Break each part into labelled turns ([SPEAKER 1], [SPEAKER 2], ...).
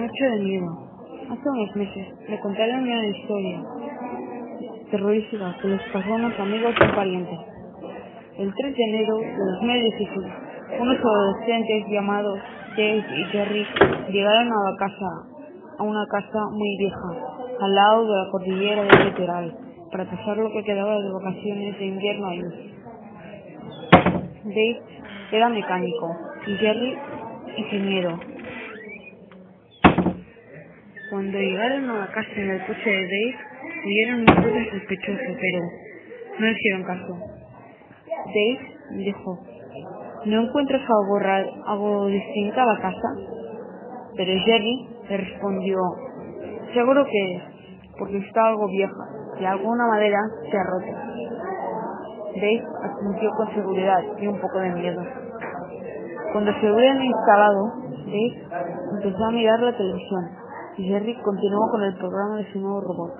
[SPEAKER 1] Noche de miedo. Hace unos meses me contaron una historia terrorífica que les pasó a unos amigos y parientes. El 3 de enero de 2016, unos adolescentes llamados Dave y Jerry llegaron a la casa, a una casa muy vieja, al lado de la cordillera del litoral, para pasar lo que quedaba de vacaciones de invierno ahí. Dave era mecánico y Jerry ingeniero. Cuando llegaron a la casa en el coche de Dave, vieron un ruido sospechoso, pero no hicieron caso. Dave dijo, ¿no encuentras algo, algo distinto a la casa? Pero Jerry le respondió, seguro que es, porque está algo vieja y alguna madera se ha roto. Dave asintió con seguridad y un poco de miedo. Cuando se hubieran instalado, Dave empezó a mirar la televisión y Jerry continuó con el programa de su nuevo robot.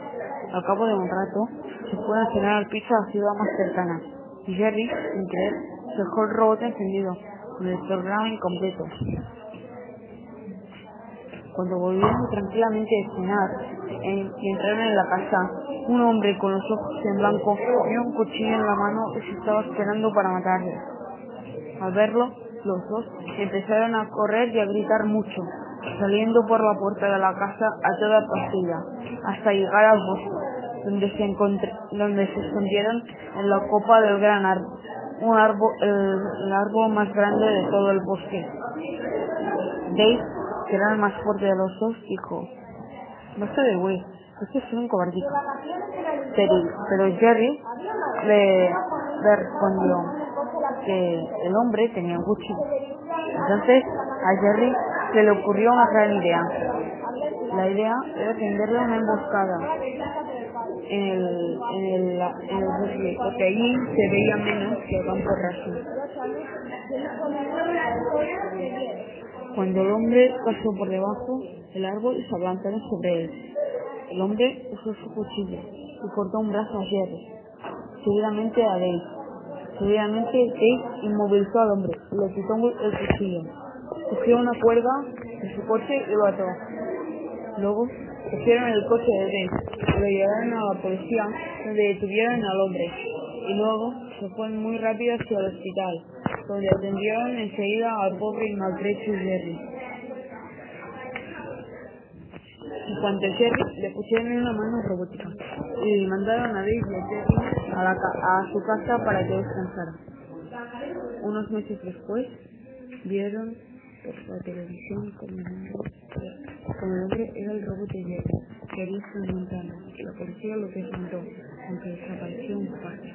[SPEAKER 1] Al cabo de un rato, se fueron a cenar al pizza a la ciudad más cercana y Jerry, sin querer, dejó el robot encendido con el programa incompleto. Cuando volvieron tranquilamente a cenar en- y entraron en la casa, un hombre con los ojos en blanco tenía un cuchillo en la mano y se estaba esperando para matarle. Al verlo, los dos empezaron a correr y a gritar mucho, saliendo por la puerta de la casa a toda pastilla, hasta llegar al bosque, donde se, donde se escondieron en la copa del gran árbol, un árbol, el, árbol más grande de todo el bosque. Dave, que era el más fuerte de los dos, dijo, se de güey, este es un cobardito. Pero, pero Jerry le, le respondió que el hombre tenía un cuchillo. Entonces a Jerry se le ocurrió una gran idea. La idea era tenderle una emboscada en el, en el, en el bosque, porque allí se veía menos que el campo raso. Cuando el hombre pasó por debajo del árbol, se adelantaron sobre él. El hombre usó su cuchillo y cortó un brazo a Jerry, seguidamente a Dave. Seguidamente Dave inmovilizó al hombre y le quitó el cuchillo. Cogió una cuerda de su coche y lo ató. Luego cogieron el coche de y lo llevaron a la policía donde detuvieron al hombre. Y luego se fueron muy rápido hacia el hospital, donde atendieron enseguida al pobre y maltrecho Jerry. En cuanto Jerry, le pusieron una mano robótica y mandaron a Dave y a Jerry a, la ca- a su casa para que descansara. Unos meses después, vieron por la televisión como el hombre, como el hombre era el robot de Jerry, que había desmontado. La policía lo desmontó, aunque desapareció un parte.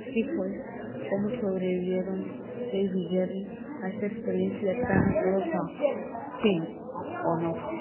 [SPEAKER 1] Así fue como sobrevivieron Dave y Jerry a esta experiencia tan dolorosa. Fin, o no.